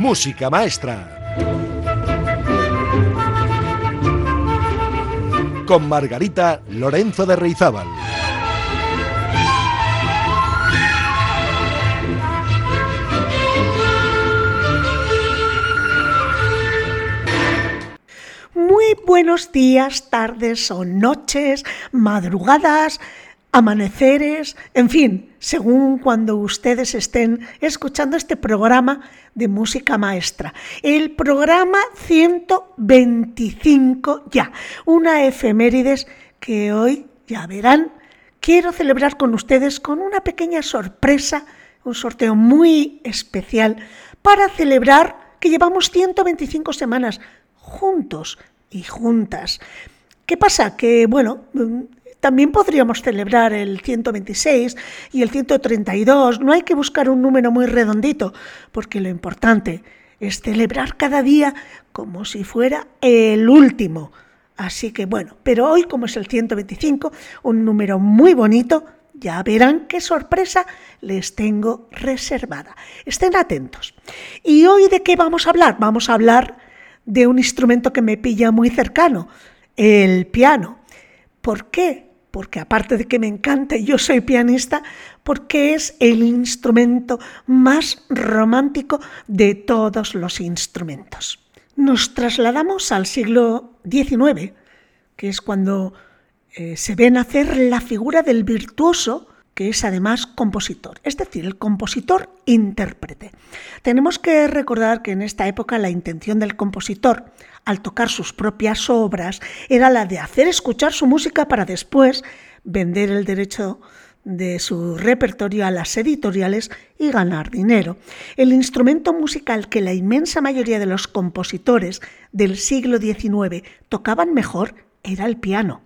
Música Maestra. Con Margarita Lorenzo de Reizábal. Muy buenos días, tardes o noches, madrugadas, amaneceres, en fin, según cuando ustedes estén escuchando este programa de música maestra. El programa 125 ya, una efemérides que hoy, ya verán, quiero celebrar con ustedes con una pequeña sorpresa, un sorteo muy especial para celebrar que llevamos 125 semanas juntos y juntas. ¿Qué pasa? Que, bueno, también podríamos celebrar el 126 y el 132. No hay que buscar un número muy redondito, porque lo importante es celebrar cada día como si fuera el último. Así que bueno, pero hoy como es el 125, un número muy bonito, ya verán qué sorpresa les tengo reservada. Estén atentos. ¿Y hoy de qué vamos a hablar? Vamos a hablar de un instrumento que me pilla muy cercano, el piano. ¿Por qué? Porque aparte de que me encanta yo soy pianista, porque es el instrumento más romántico de todos los instrumentos. Nos trasladamos al siglo XIX, que es cuando eh, se ve nacer la figura del virtuoso, que es además compositor, es decir, el compositor intérprete. Tenemos que recordar que en esta época la intención del compositor al tocar sus propias obras era la de hacer escuchar su música para después vender el derecho de su repertorio a las editoriales y ganar dinero. El instrumento musical que la inmensa mayoría de los compositores del siglo XIX tocaban mejor era el piano.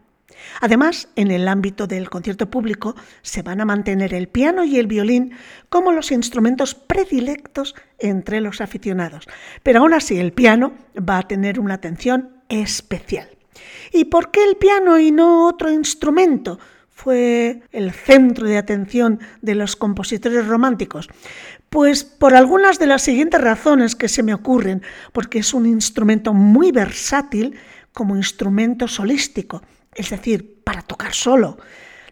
Además, en el ámbito del concierto público se van a mantener el piano y el violín como los instrumentos predilectos entre los aficionados. Pero aún así, el piano va a tener una atención especial. ¿Y por qué el piano y no otro instrumento? fue el centro de atención de los compositores románticos? Pues por algunas de las siguientes razones que se me ocurren, porque es un instrumento muy versátil como instrumento solístico, es decir, para tocar solo.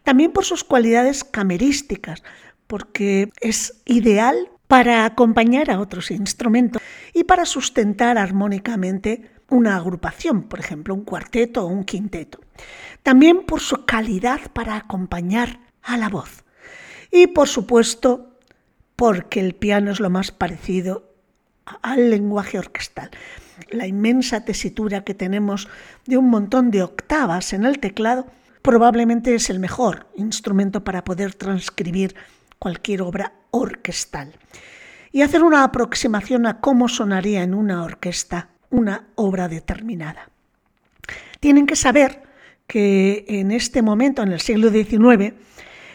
También por sus cualidades camerísticas, porque es ideal para acompañar a otros instrumentos y para sustentar armónicamente una agrupación, por ejemplo, un cuarteto o un quinteto. También por su calidad para acompañar a la voz. Y por supuesto, porque el piano es lo más parecido al lenguaje orquestal la inmensa tesitura que tenemos de un montón de octavas en el teclado, probablemente es el mejor instrumento para poder transcribir cualquier obra orquestal y hacer una aproximación a cómo sonaría en una orquesta una obra determinada. Tienen que saber que en este momento, en el siglo XIX,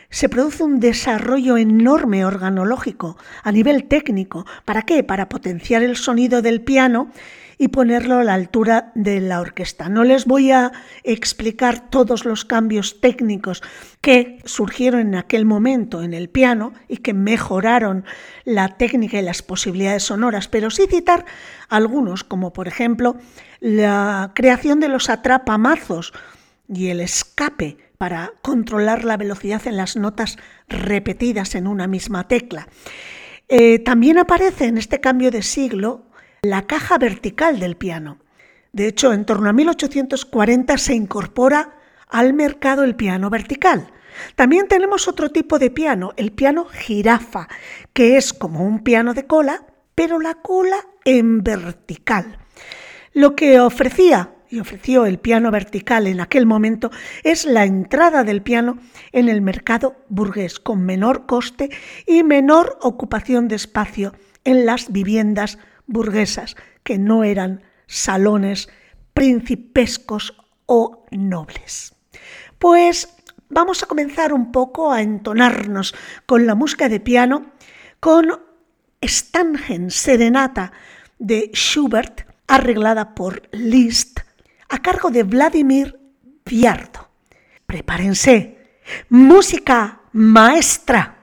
se produce un desarrollo enorme organológico a nivel técnico. ¿Para qué? Para potenciar el sonido del piano y ponerlo a la altura de la orquesta. No les voy a explicar todos los cambios técnicos que surgieron en aquel momento en el piano y que mejoraron la técnica y las posibilidades sonoras, pero sí citar algunos, como por ejemplo la creación de los atrapamazos y el escape para controlar la velocidad en las notas repetidas en una misma tecla. Eh, también aparece en este cambio de siglo la caja vertical del piano. De hecho, en torno a 1840 se incorpora al mercado el piano vertical. También tenemos otro tipo de piano, el piano jirafa, que es como un piano de cola, pero la cola en vertical. Lo que ofrecía y ofreció el piano vertical en aquel momento es la entrada del piano en el mercado burgués con menor coste y menor ocupación de espacio en las viviendas burguesas, que no eran salones principescos o nobles. Pues vamos a comenzar un poco a entonarnos con la música de piano con Stangen Serenata de Schubert, arreglada por Liszt, a cargo de Vladimir Viardo. Prepárense, música maestra.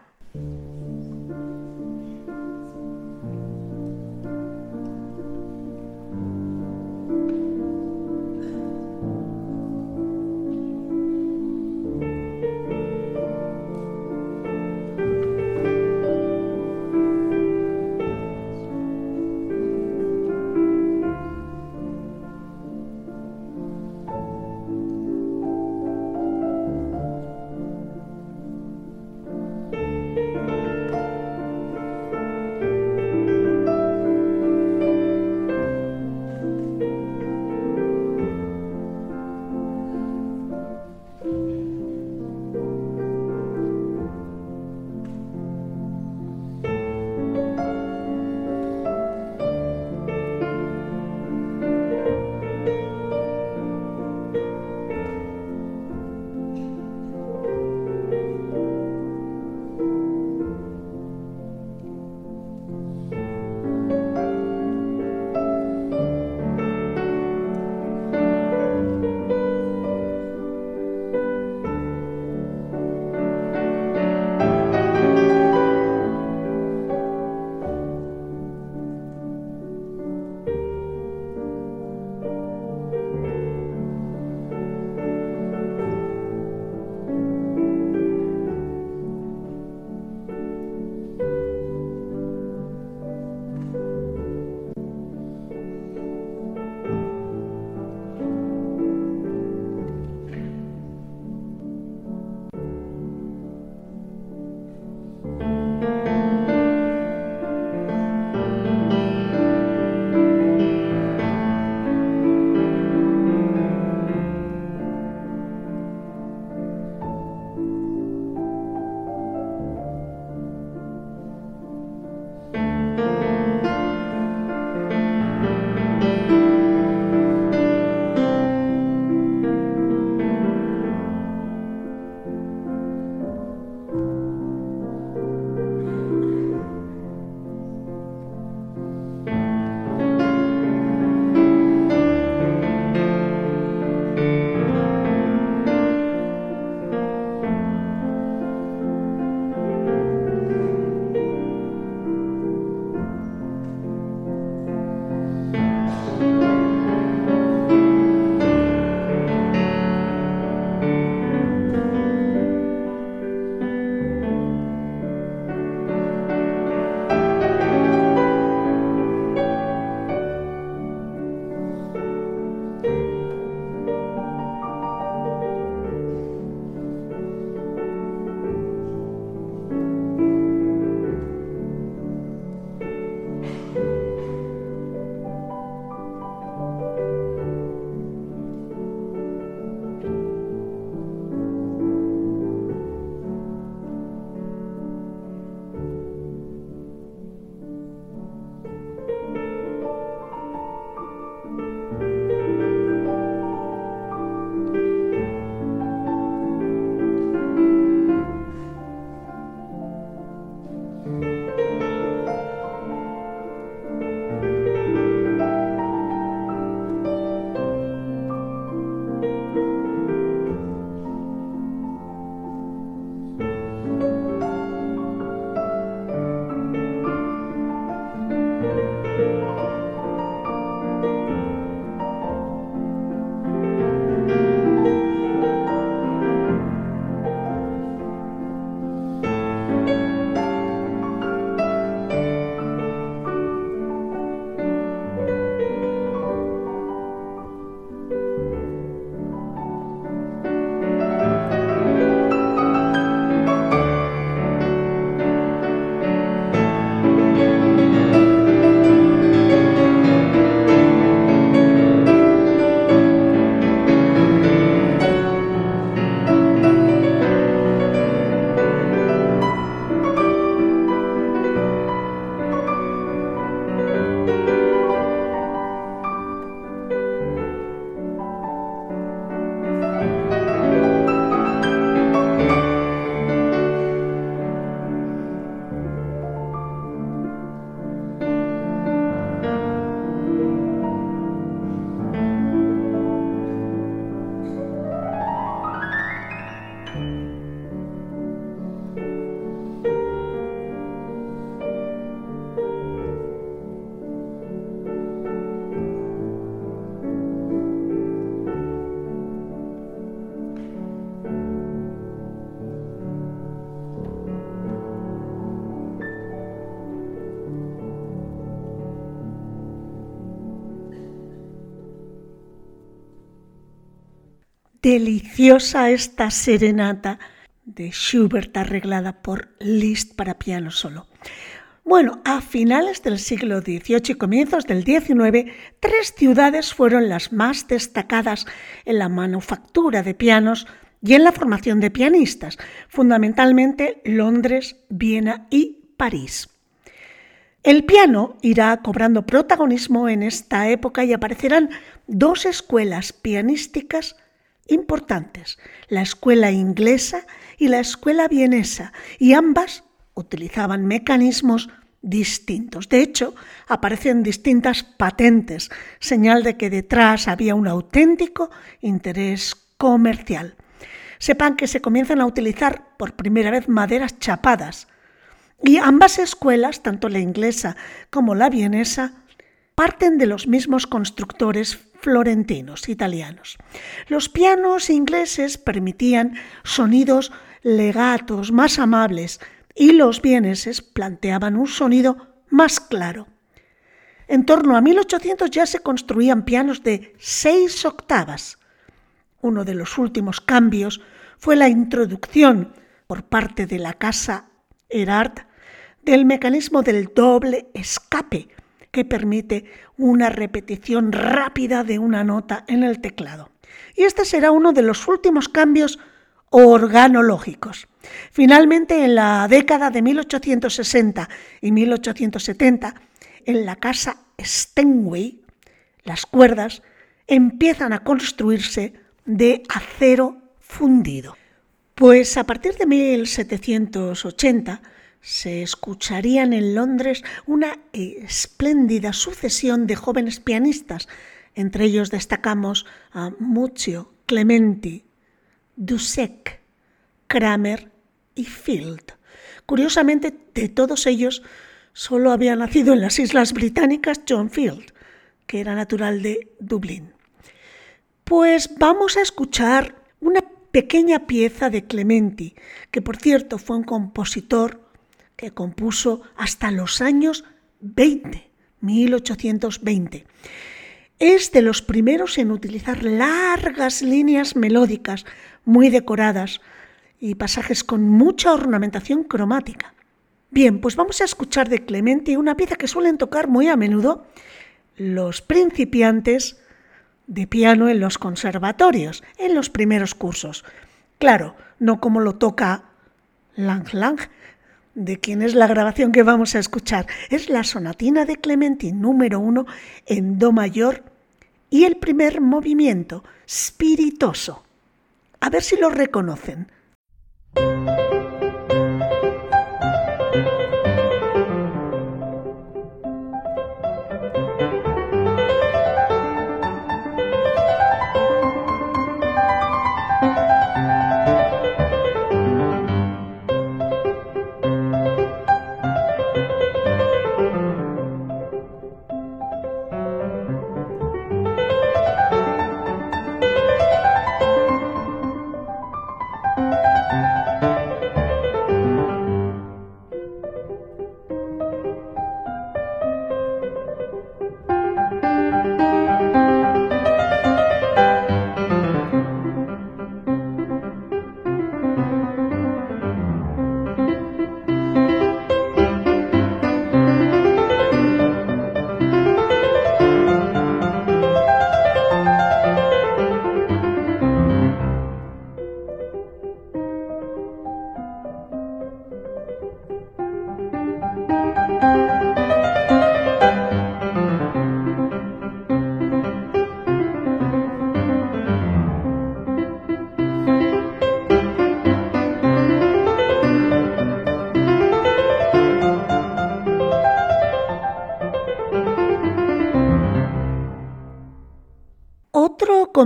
Deliciosa esta serenata de Schubert arreglada por Liszt para piano solo. Bueno, a finales del siglo XVIII y comienzos del XIX, tres ciudades fueron las más destacadas en la manufactura de pianos y en la formación de pianistas, fundamentalmente Londres, Viena y París. El piano irá cobrando protagonismo en esta época y aparecerán dos escuelas pianísticas importantes, la escuela inglesa y la escuela vienesa, y ambas utilizaban mecanismos distintos. De hecho, aparecen distintas patentes, señal de que detrás había un auténtico interés comercial. Sepan que se comienzan a utilizar por primera vez maderas chapadas y ambas escuelas, tanto la inglesa como la vienesa, parten de los mismos constructores florentinos italianos. Los pianos ingleses permitían sonidos legatos más amables, y los vieneses planteaban un sonido más claro. En torno a 1800 ya se construían pianos de seis octavas. Uno de los últimos cambios fue la introducción por parte de la casa Erard del mecanismo del doble escape, que permite una repetición rápida de una nota en el teclado. Y este será uno de los últimos cambios organológicos. Finalmente, en la década de 1860 y 1870, en la casa Steinway, las cuerdas empiezan a construirse de acero fundido. Pues a partir de 1780 se escucharían en Londres una espléndida sucesión de jóvenes pianistas, entre ellos destacamos a Muccio Clementi, Dussek, Kramer y Field. Curiosamente, de todos ellos, solo había nacido en las Islas Británicas John Field, que era natural de Dublín. Pues vamos a escuchar una pequeña pieza de Clementi, que por cierto fue un compositor que compuso hasta los años 20, 1820. Es de los primeros en utilizar largas líneas melódicas muy decoradas y pasajes con mucha ornamentación cromática. Bien, pues vamos a escuchar de Clementi una pieza que suelen tocar muy a menudo los principiantes de piano en los conservatorios, en los primeros cursos. Claro, no como lo toca Lang Lang, de quien es la grabación que vamos a escuchar. Es la sonatina de Clementi número uno en Do mayor y el primer movimiento, spiritoso. A ver si lo reconocen.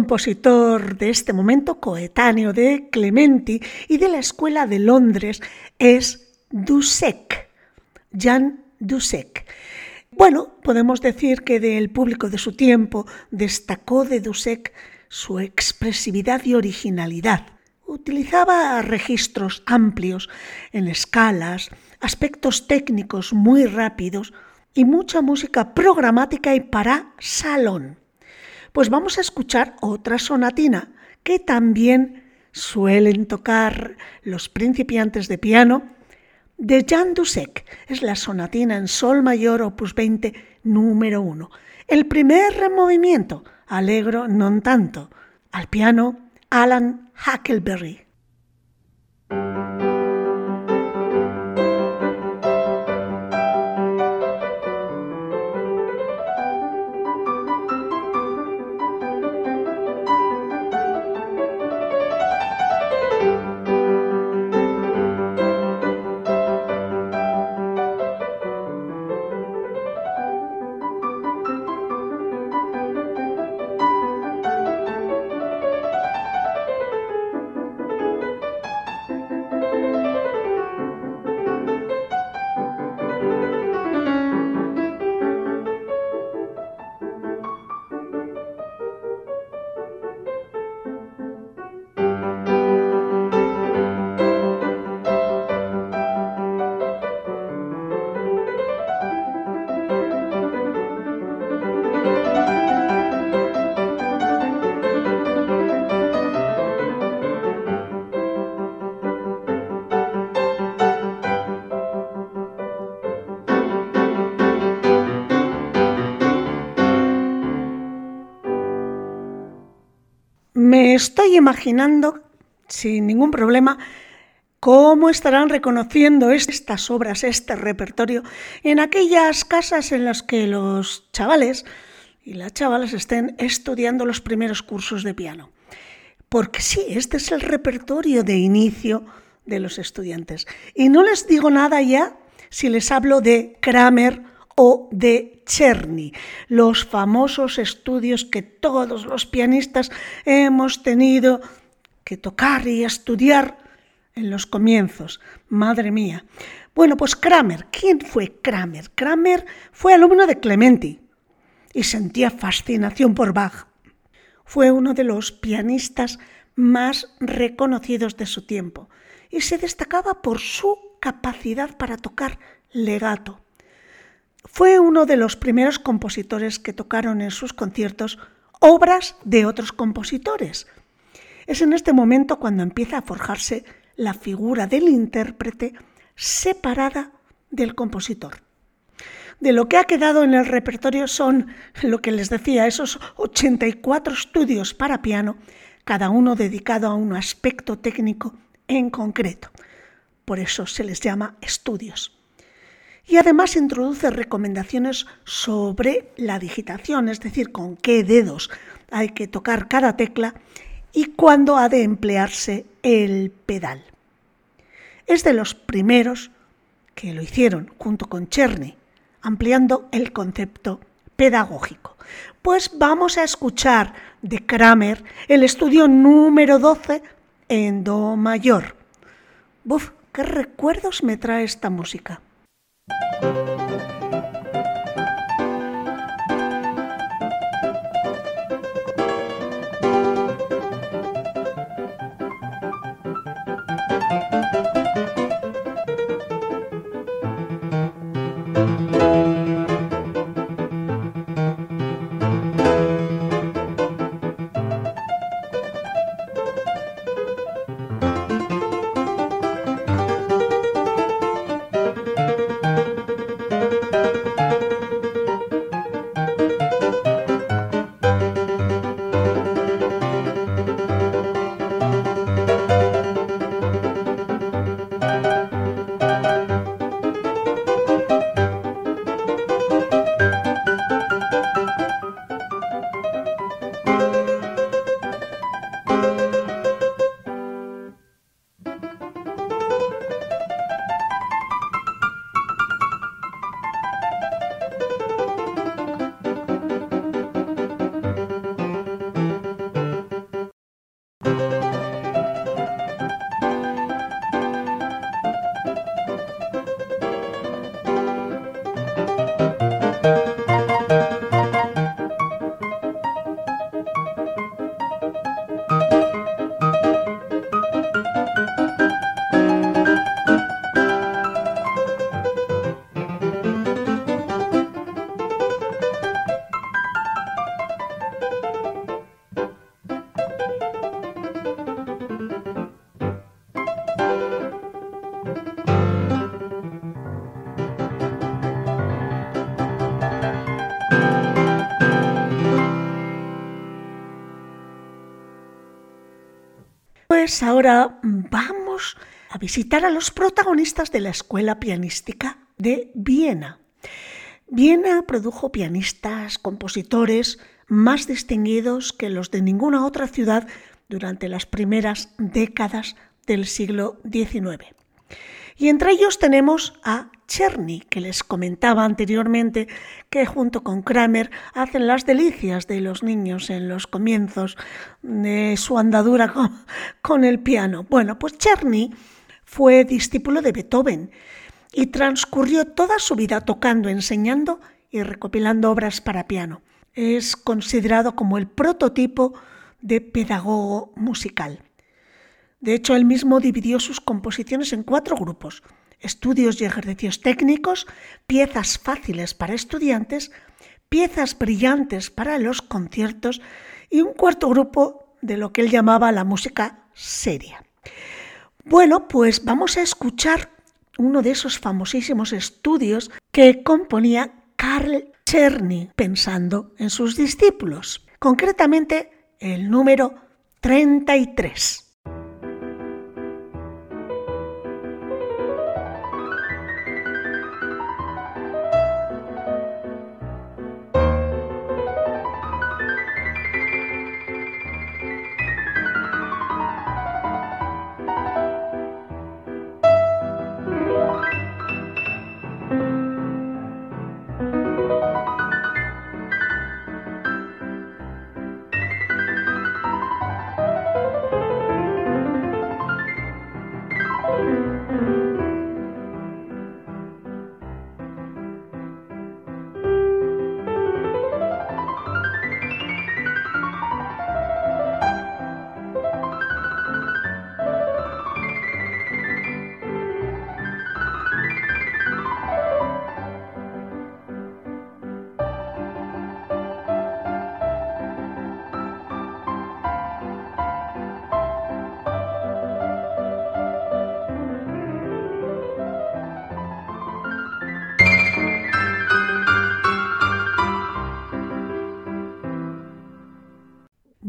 Compositor de este momento, coetáneo de Clementi y de la Escuela de Londres, es Dussek, Jan Dussek. Bueno, podemos decir que del público de su tiempo destacó de Dussek su expresividad y originalidad. Utilizaba registros amplios en escalas, aspectos técnicos muy rápidos y mucha música programática y para salón. Pues vamos a escuchar otra sonatina que también suelen tocar los principiantes de piano, de Jan Dussek. Es la sonatina en sol mayor opus 20 número 1. El primer movimiento, alegro non tanto. Al piano, Alan Huckleberry. Estoy imaginando, sin ningún problema, cómo estarán reconociendo estas obras, este repertorio, en aquellas casas en las que los chavales y las chavalas estén estudiando los primeros cursos de piano. Porque sí, este es el repertorio de inicio de los estudiantes. Y no les digo nada ya si les hablo de Kramer o de Cherny, los famosos estudios que todos los pianistas hemos tenido que tocar y estudiar en los comienzos. Madre mía. Bueno, pues Kramer, ¿quién fue Kramer? Kramer fue alumno de Clementi y sentía fascinación por Bach. Fue uno de los pianistas más reconocidos de su tiempo y se destacaba por su capacidad para tocar legato. Fue uno de los primeros compositores que tocaron en sus conciertos obras de otros compositores. Es en este momento cuando empieza a forjarse la figura del intérprete separada del compositor. De lo que ha quedado en el repertorio son, lo que les decía, esos 84 estudios para piano, cada uno dedicado a un aspecto técnico en concreto. Por eso se les llama estudios y además introduce recomendaciones sobre la digitación, es decir, con qué dedos hay que tocar cada tecla y cuándo ha de emplearse el pedal. Es de los primeros que lo hicieron junto con Cherny, ampliando el concepto pedagógico. Pues vamos a escuchar de Kramer el estudio número 12 en Do mayor. Buf, qué recuerdos me trae esta música. Ahora vamos a visitar a los protagonistas de la Escuela Pianística de Viena. Viena produjo pianistas, compositores más distinguidos que los de ninguna otra ciudad durante las primeras décadas del siglo XIX. Y entre ellos tenemos a Czerny, que les comentaba anteriormente que junto con Kramer hacen las delicias de los niños en los comienzos de su andadura con, el piano. Bueno, pues Czerny fue discípulo de Beethoven y transcurrió toda su vida tocando, enseñando y recopilando obras para piano. Es considerado como el prototipo de pedagogo musical. De hecho, él mismo dividió sus composiciones en cuatro grupos, estudios y ejercicios técnicos, piezas fáciles para estudiantes, piezas brillantes para los conciertos y un cuarto grupo de lo que él llamaba la música seria. Bueno, pues vamos a escuchar uno de esos famosísimos estudios que componía Karl Czerny pensando en sus discípulos, concretamente el número 33.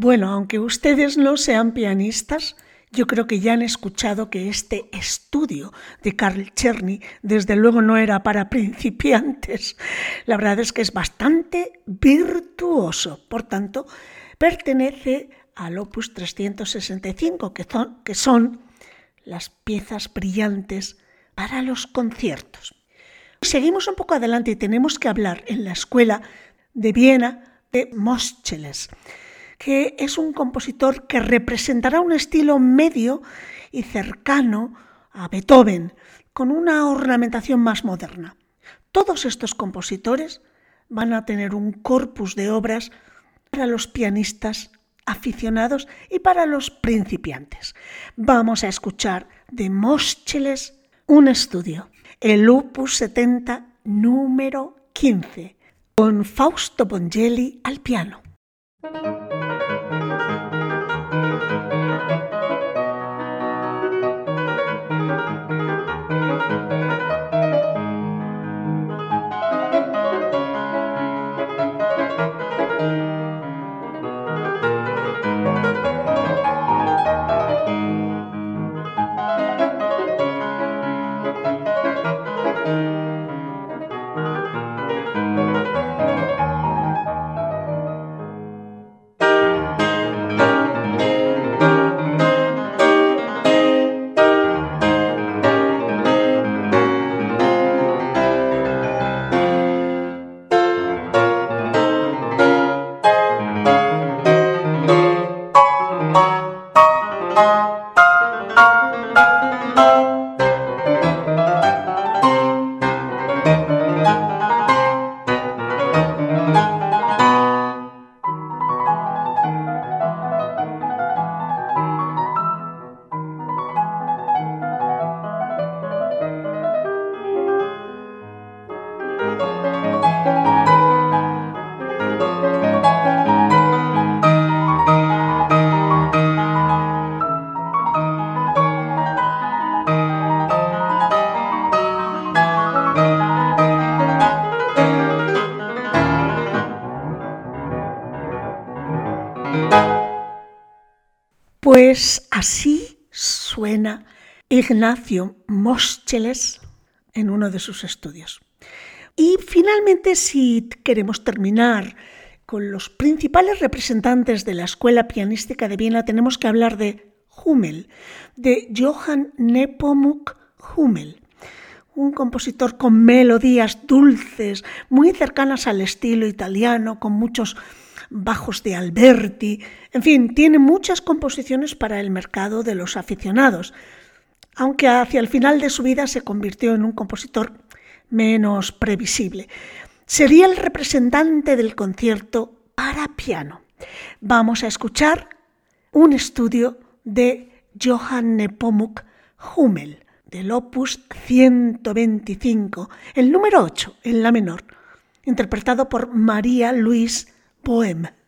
Bueno, aunque ustedes no sean pianistas, yo creo que ya han escuchado que este estudio de Carl Czerny desde luego no era para principiantes. La verdad es que es bastante virtuoso. Por tanto, pertenece al opus 365, que son, que son las piezas brillantes para los conciertos. Seguimos un poco adelante y tenemos que hablar en la escuela de Viena de Moscheles que es un compositor que representará un estilo medio y cercano a Beethoven, con una ornamentación más moderna. Todos estos compositores van a tener un corpus de obras para los pianistas aficionados y para los principiantes. Vamos a escuchar de Moscheles un estudio, el Opus 70 número 15, con Fausto Bongeli al piano. Ignacio Moscheles en uno de sus estudios. Y finalmente, si queremos terminar con los principales representantes de la escuela pianística de Viena, tenemos que hablar de Hummel, de Johann Nepomuk Hummel, un compositor con melodías dulces, muy cercanas al estilo italiano, con muchos bajos de Alberti, en fin, tiene muchas composiciones para el mercado de los aficionados, aunque hacia el final de su vida se convirtió en un compositor menos previsible. Sería el representante del concierto para piano. Vamos a escuchar un estudio de Johann Nepomuk Hummel, del opus 125, el número 8 en la menor, interpretado por María Luis Bohem.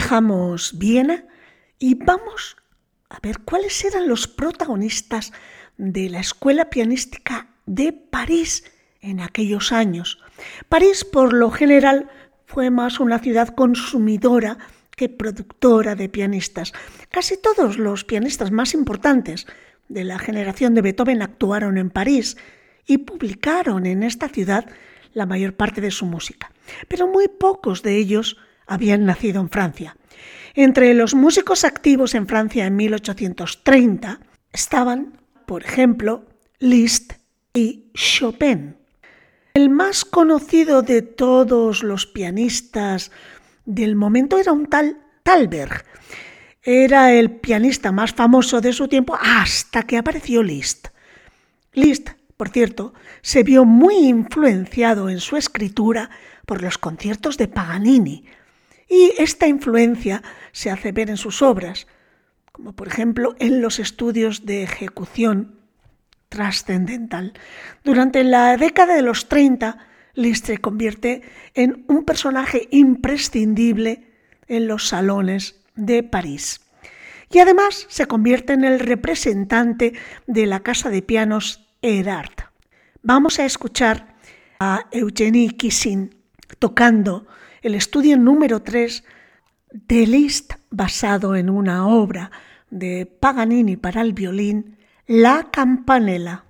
Dejamos Viena y vamos a ver cuáles eran los protagonistas de la escuela pianística de París en aquellos años. París, por lo general, fue más una ciudad consumidora que productora de pianistas. Casi todos los pianistas más importantes de la generación de Beethoven actuaron en París y publicaron en esta ciudad la mayor parte de su música. Pero muy pocos de ellos habían nacido en Francia. Entre los músicos activos en Francia en 1830 estaban, por ejemplo, Liszt y Chopin. El más conocido de todos los pianistas del momento era un tal Talberg. Era el pianista más famoso de su tiempo hasta que apareció Liszt. Liszt, por cierto, se vio muy influenciado en su escritura por los conciertos de Paganini, y esta influencia se hace ver en sus obras, como por ejemplo en los estudios de ejecución trascendental. Durante la década de los 30, Liszt se convierte en un personaje imprescindible en los salones de París. Y además se convierte en el representante de la casa de pianos Erard. Vamos a escuchar a Eugenie Kissin tocando el estudio número 3 de Liszt, basado en una obra de Paganini para el violín, La Campanella.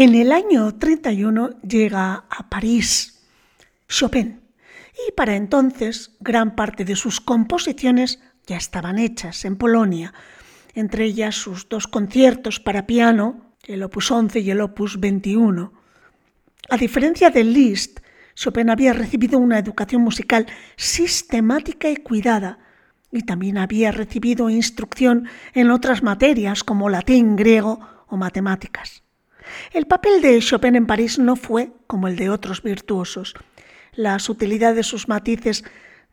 En el año 31 llega a París Chopin y para entonces gran parte de sus composiciones ya estaban hechas en Polonia, entre ellas sus dos conciertos para piano, el opus 11 y el opus 21. A diferencia de Liszt, Chopin había recibido una educación musical sistemática y cuidada, y también había recibido instrucción en otras materias como latín, griego o matemáticas. El papel de Chopin en París no fue como el de otros virtuosos. La sutilidad de sus matices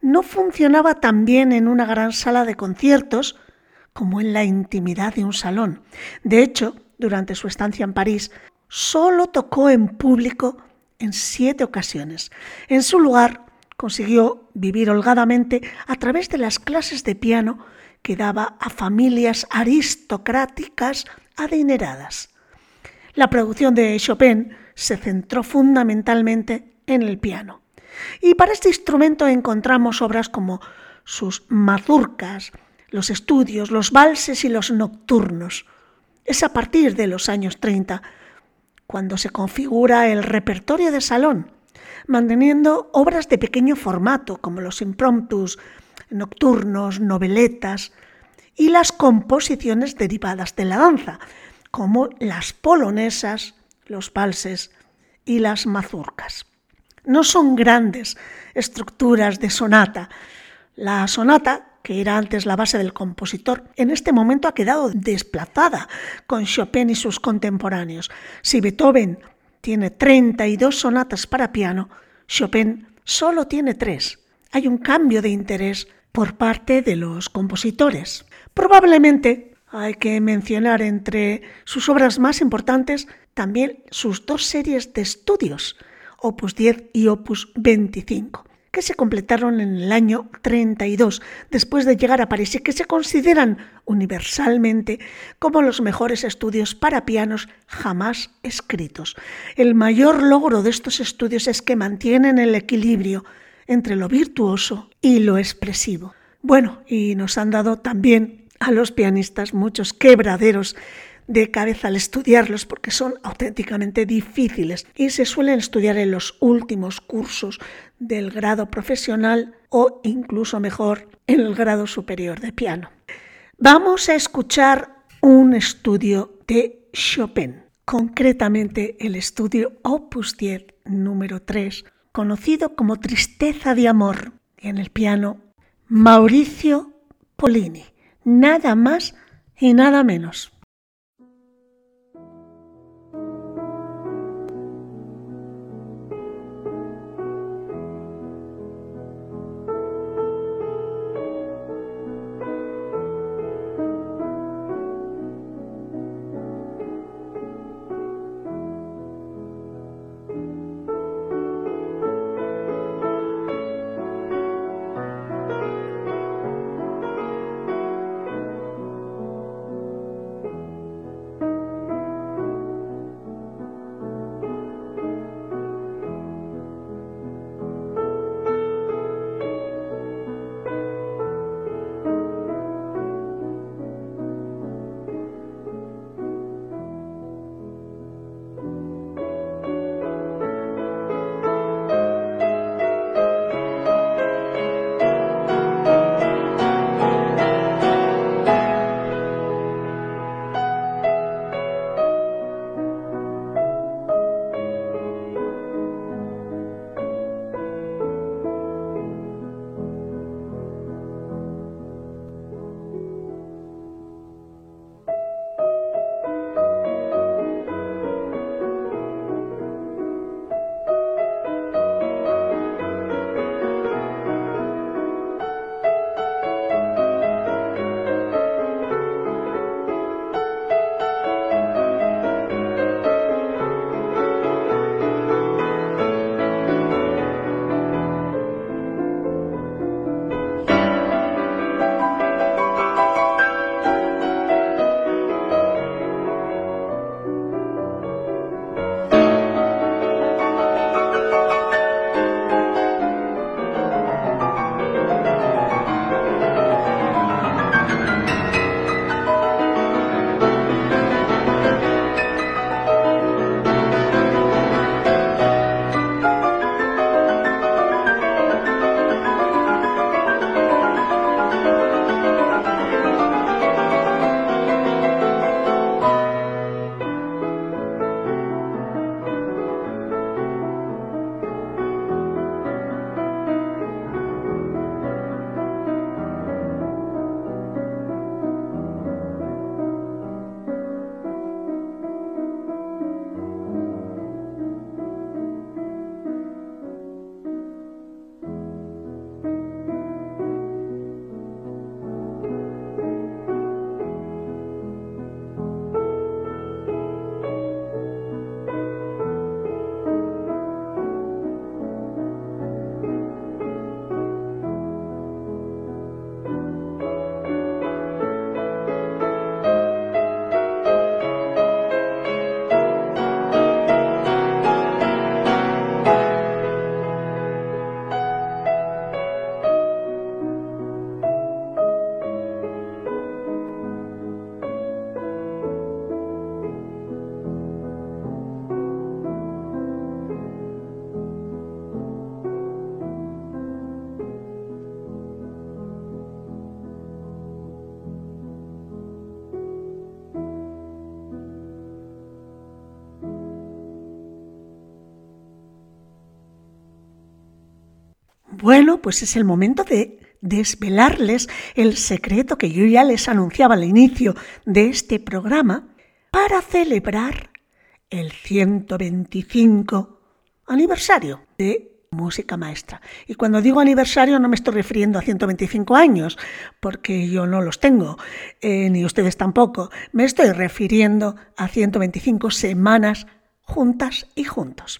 no funcionaba tan bien en una gran sala de conciertos como en la intimidad de un salón. De hecho, durante su estancia en París, solo tocó en público en siete ocasiones. En su lugar, consiguió vivir holgadamente a través de las clases de piano que daba a familias aristocráticas adineradas. La producción de Chopin se centró fundamentalmente en el piano. Y para este instrumento encontramos obras como sus mazurcas, los estudios, los valses y los nocturnos. Es a partir de los años 30 cuando se configura el repertorio de salón, manteniendo obras de pequeño formato como los impromptus, nocturnos, noveletas y las composiciones derivadas de la danza, como las polonesas, los valses y las mazurcas. No son grandes estructuras de sonata. La sonata que era antes la base del compositor, en este momento ha quedado desplazada con Chopin y sus contemporáneos. Si Beethoven tiene 32 sonatas para piano, Chopin solo tiene tres. Hay un cambio de interés por parte de los compositores. Probablemente hay que mencionar entre sus obras más importantes también sus dos series de estudios, Opus 10 y Opus 25 que se completaron en el año 32 después de llegar a París y que se consideran universalmente como los mejores estudios para pianos jamás escritos. El mayor logro de estos estudios es que mantienen el equilibrio entre lo virtuoso y lo expresivo. Bueno, y nos han dado también a los pianistas muchos quebraderos de cabeza al estudiarlos porque son auténticamente difíciles y se suelen estudiar en los últimos cursos del grado profesional o incluso mejor en el grado superior de piano. Vamos a escuchar un estudio de Chopin, concretamente el estudio Opus 10 número 3, conocido como Tristeza de Amor, en el piano Mauricio Polini, nada más y nada menos. Bueno, pues es el momento de desvelarles el secreto que yo ya les anunciaba al inicio de este programa para celebrar el 125 aniversario de música maestra. Y cuando digo aniversario no me estoy refiriendo a 125 años, porque yo no los tengo, eh, ni ustedes tampoco. Me estoy refiriendo a 125 semanas juntas y juntos.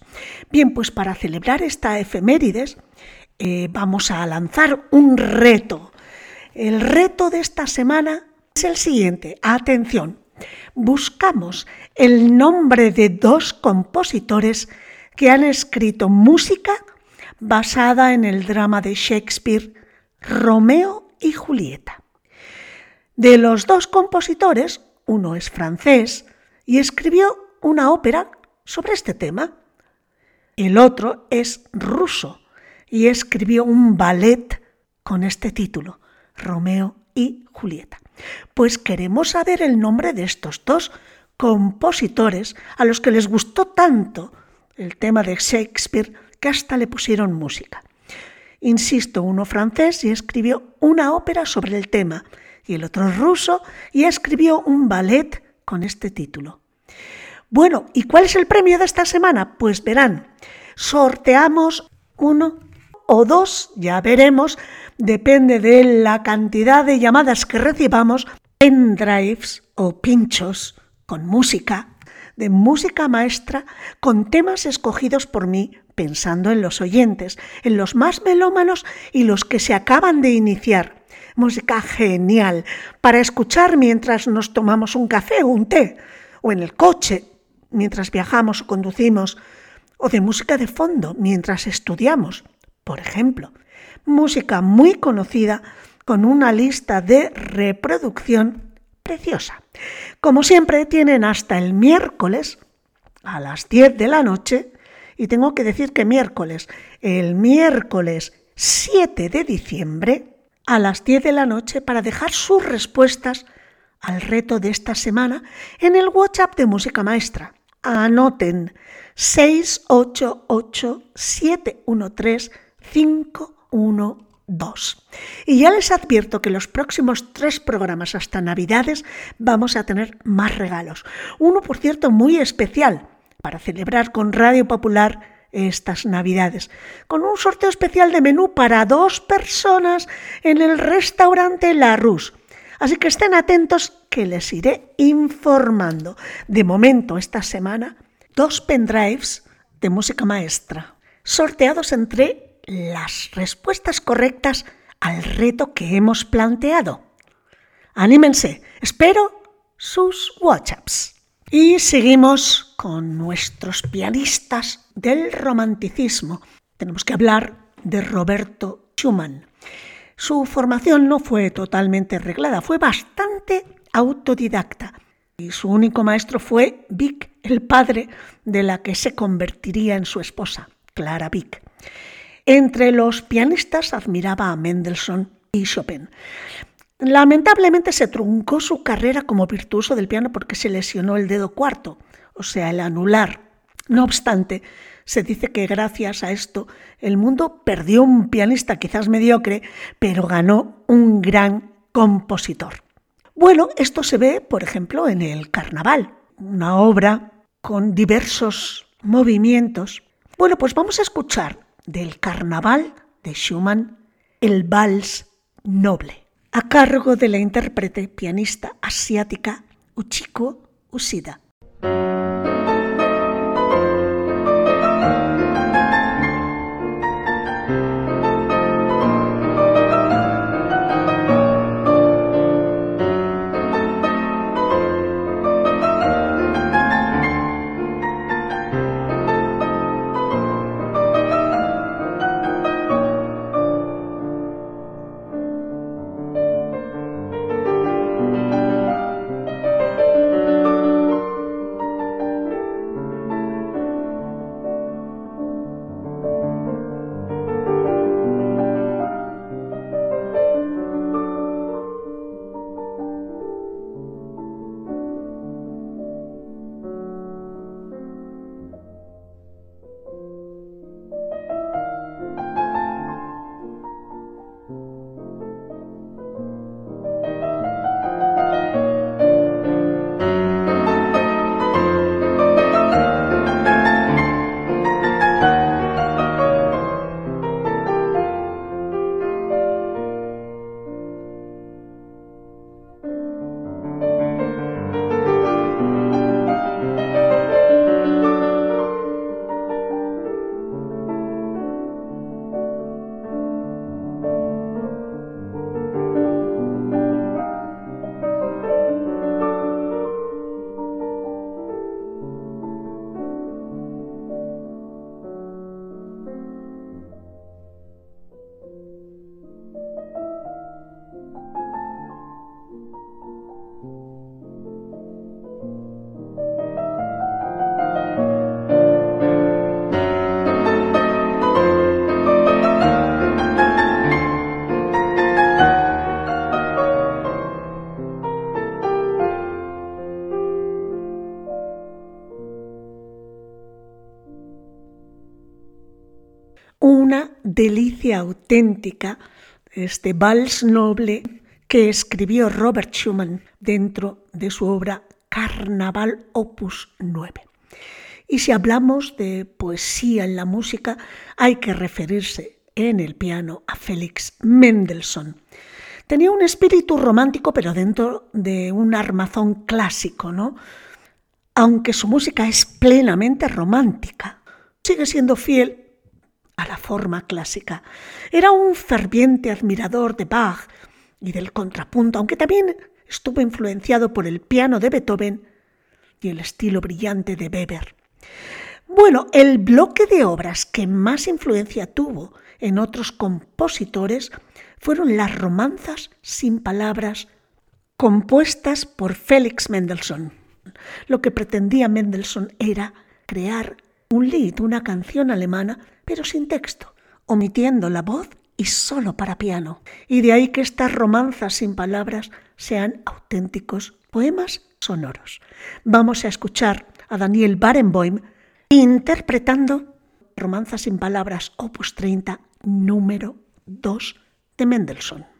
Bien, pues para celebrar esta efemérides eh, vamos a lanzar un reto. El reto de esta semana es el siguiente. Atención, buscamos el nombre de dos compositores que han escrito música basada en el drama de Shakespeare Romeo y Julieta. De los dos compositores, uno es francés y escribió una ópera sobre este tema. El otro es ruso y escribió un ballet con este título, Romeo y Julieta. Pues queremos saber el nombre de estos dos compositores a los que les gustó tanto el tema de Shakespeare que hasta le pusieron música. Insisto, uno francés y escribió una ópera sobre el tema, y el otro ruso y escribió un ballet con este título. Bueno, ¿y cuál es el premio de esta semana? Pues verán, sorteamos uno o dos, ya veremos, depende de la cantidad de llamadas que recibamos, pendrives o pinchos con música, de música maestra, con temas escogidos por mí pensando en los oyentes, en los más melómanos y los que se acaban de iniciar. Música genial para escuchar mientras nos tomamos un café o un té, o en el coche, mientras viajamos o conducimos, o de música de fondo mientras estudiamos, por ejemplo. Música muy conocida con una lista de reproducción preciosa. Como siempre, tienen hasta el miércoles a las 10 de la noche y tengo que decir que miércoles, el miércoles 7 de diciembre, a las 10 de la noche, para dejar sus respuestas al reto de esta semana en el WhatsApp de Música Maestra. Anoten 688-713-512. Y ya les advierto que los próximos tres programas hasta Navidades vamos a tener más regalos. Uno, por cierto, muy especial para celebrar con Radio Popular estas Navidades, con un sorteo especial de menú para dos personas en el restaurante La Rus. Así que estén atentos que les iré informando. De momento, esta semana, dos pendrives de música maestra, sorteados entre las respuestas correctas al reto que hemos planteado. Anímense, espero sus WhatsApps. Y seguimos con nuestros pianistas del romanticismo. Tenemos que hablar de Roberto Schumann. Su formación no fue totalmente arreglada, fue bastante autodidacta. Y su único maestro fue Vic, el padre de la que se convertiría en su esposa, Clara Vic. Entre los pianistas admiraba a Mendelssohn y Chopin. Lamentablemente se truncó su carrera como virtuoso del piano porque se lesionó el dedo cuarto, o sea, el anular. No obstante, se dice que gracias a esto el mundo perdió un pianista quizás mediocre, pero ganó un gran compositor. Bueno, esto se ve, por ejemplo, en el Carnaval, una obra con diversos movimientos. Bueno, pues vamos a escuchar del Carnaval de Schumann el Vals Noble a cargo de la intérprete pianista asiática Uchiko Usida. Auténtica, este vals noble que escribió Robert Schumann dentro de su obra Carnaval Opus 9. Y si hablamos de poesía en la música, hay que referirse en el piano a Félix Mendelssohn. Tenía un espíritu romántico, pero dentro de un armazón clásico, ¿no? Aunque su música es plenamente romántica, sigue siendo fiel a la forma clásica. Era un ferviente admirador de Bach y del contrapunto, aunque también estuvo influenciado por el piano de Beethoven y el estilo brillante de Weber. Bueno, el bloque de obras que más influencia tuvo en otros compositores fueron las romanzas sin palabras compuestas por Félix Mendelssohn. Lo que pretendía Mendelssohn era crear un Lied, una canción alemana, pero sin texto, omitiendo la voz y solo para piano. Y de ahí que estas romanzas sin palabras sean auténticos poemas sonoros. Vamos a escuchar a Daniel Barenboim interpretando Romanzas sin Palabras, opus 30, número 2 de Mendelssohn.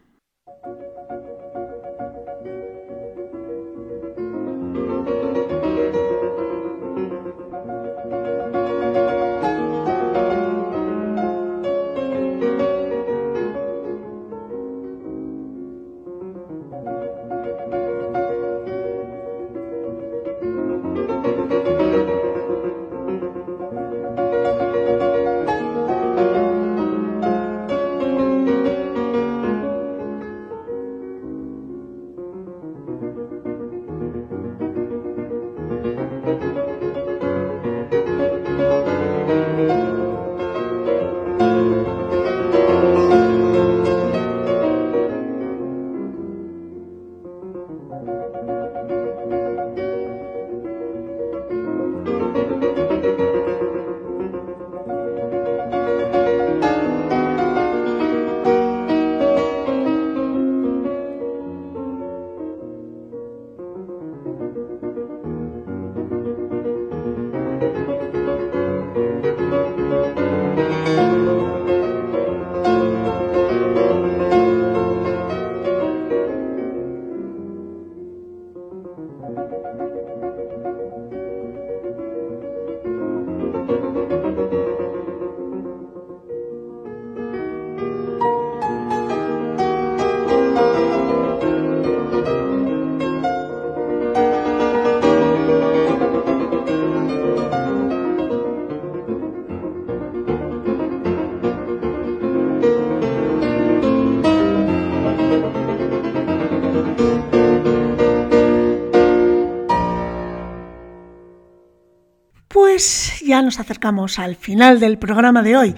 Pues ya nos acercamos al final del programa de hoy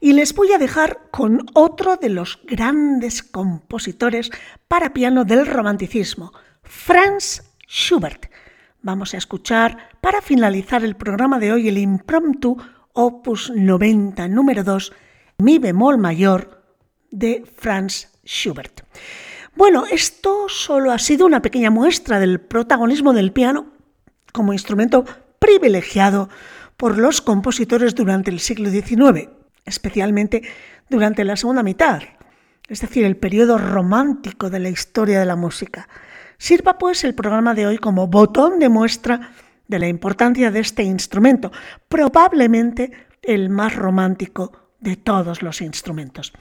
y les voy a dejar con otro de los grandes compositores para piano del romanticismo, Franz Schubert. Vamos a escuchar para finalizar el programa de hoy el impromptu opus 90 número 2, mi bemol mayor de Franz Schubert. Bueno, esto solo ha sido una pequeña muestra del protagonismo del piano como instrumento privilegiado por los compositores durante el siglo XIX, especialmente durante la segunda mitad, es decir, el periodo romántico de la historia de la música. Sirva pues el programa de hoy como botón de muestra de la importancia de este instrumento, probablemente el más romántico de todos los instrumentos.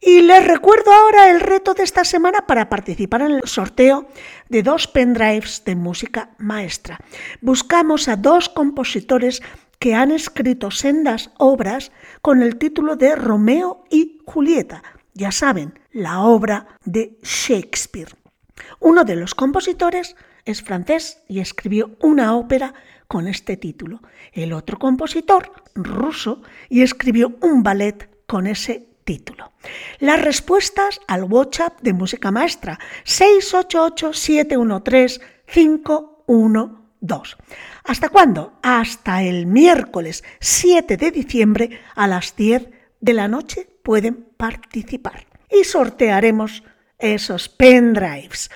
Y les recuerdo ahora el reto de esta semana para participar en el sorteo de dos pendrives de música maestra. Buscamos a dos compositores que han escrito sendas obras con el título de Romeo y Julieta. Ya saben, la obra de Shakespeare. Uno de los compositores es francés y escribió una ópera con este título. El otro compositor, ruso, y escribió un ballet con ese título. Las respuestas al WhatsApp de Música Maestra 688-713-512. ¿Hasta cuándo? Hasta el miércoles 7 de diciembre a las 10 de la noche pueden participar y sortearemos esos pendrives.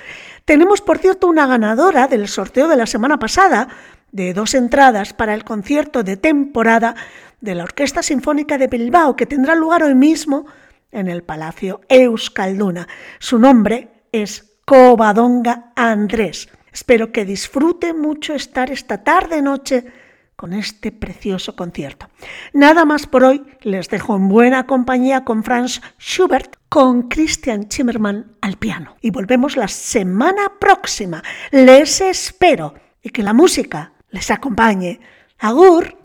Tenemos, por cierto, una ganadora del sorteo de la semana pasada de dos entradas para el concierto de temporada de la Orquesta Sinfónica de Bilbao, que tendrá lugar hoy mismo en el Palacio Euskalduna. Su nombre es Covadonga Andrés. Espero que disfrute mucho estar esta tarde-noche con este precioso concierto. Nada más por hoy, les dejo en buena compañía con Franz Schubert, con Christian Zimmermann al piano. Y volvemos la semana próxima. Les espero y que la música les acompañe. Agur.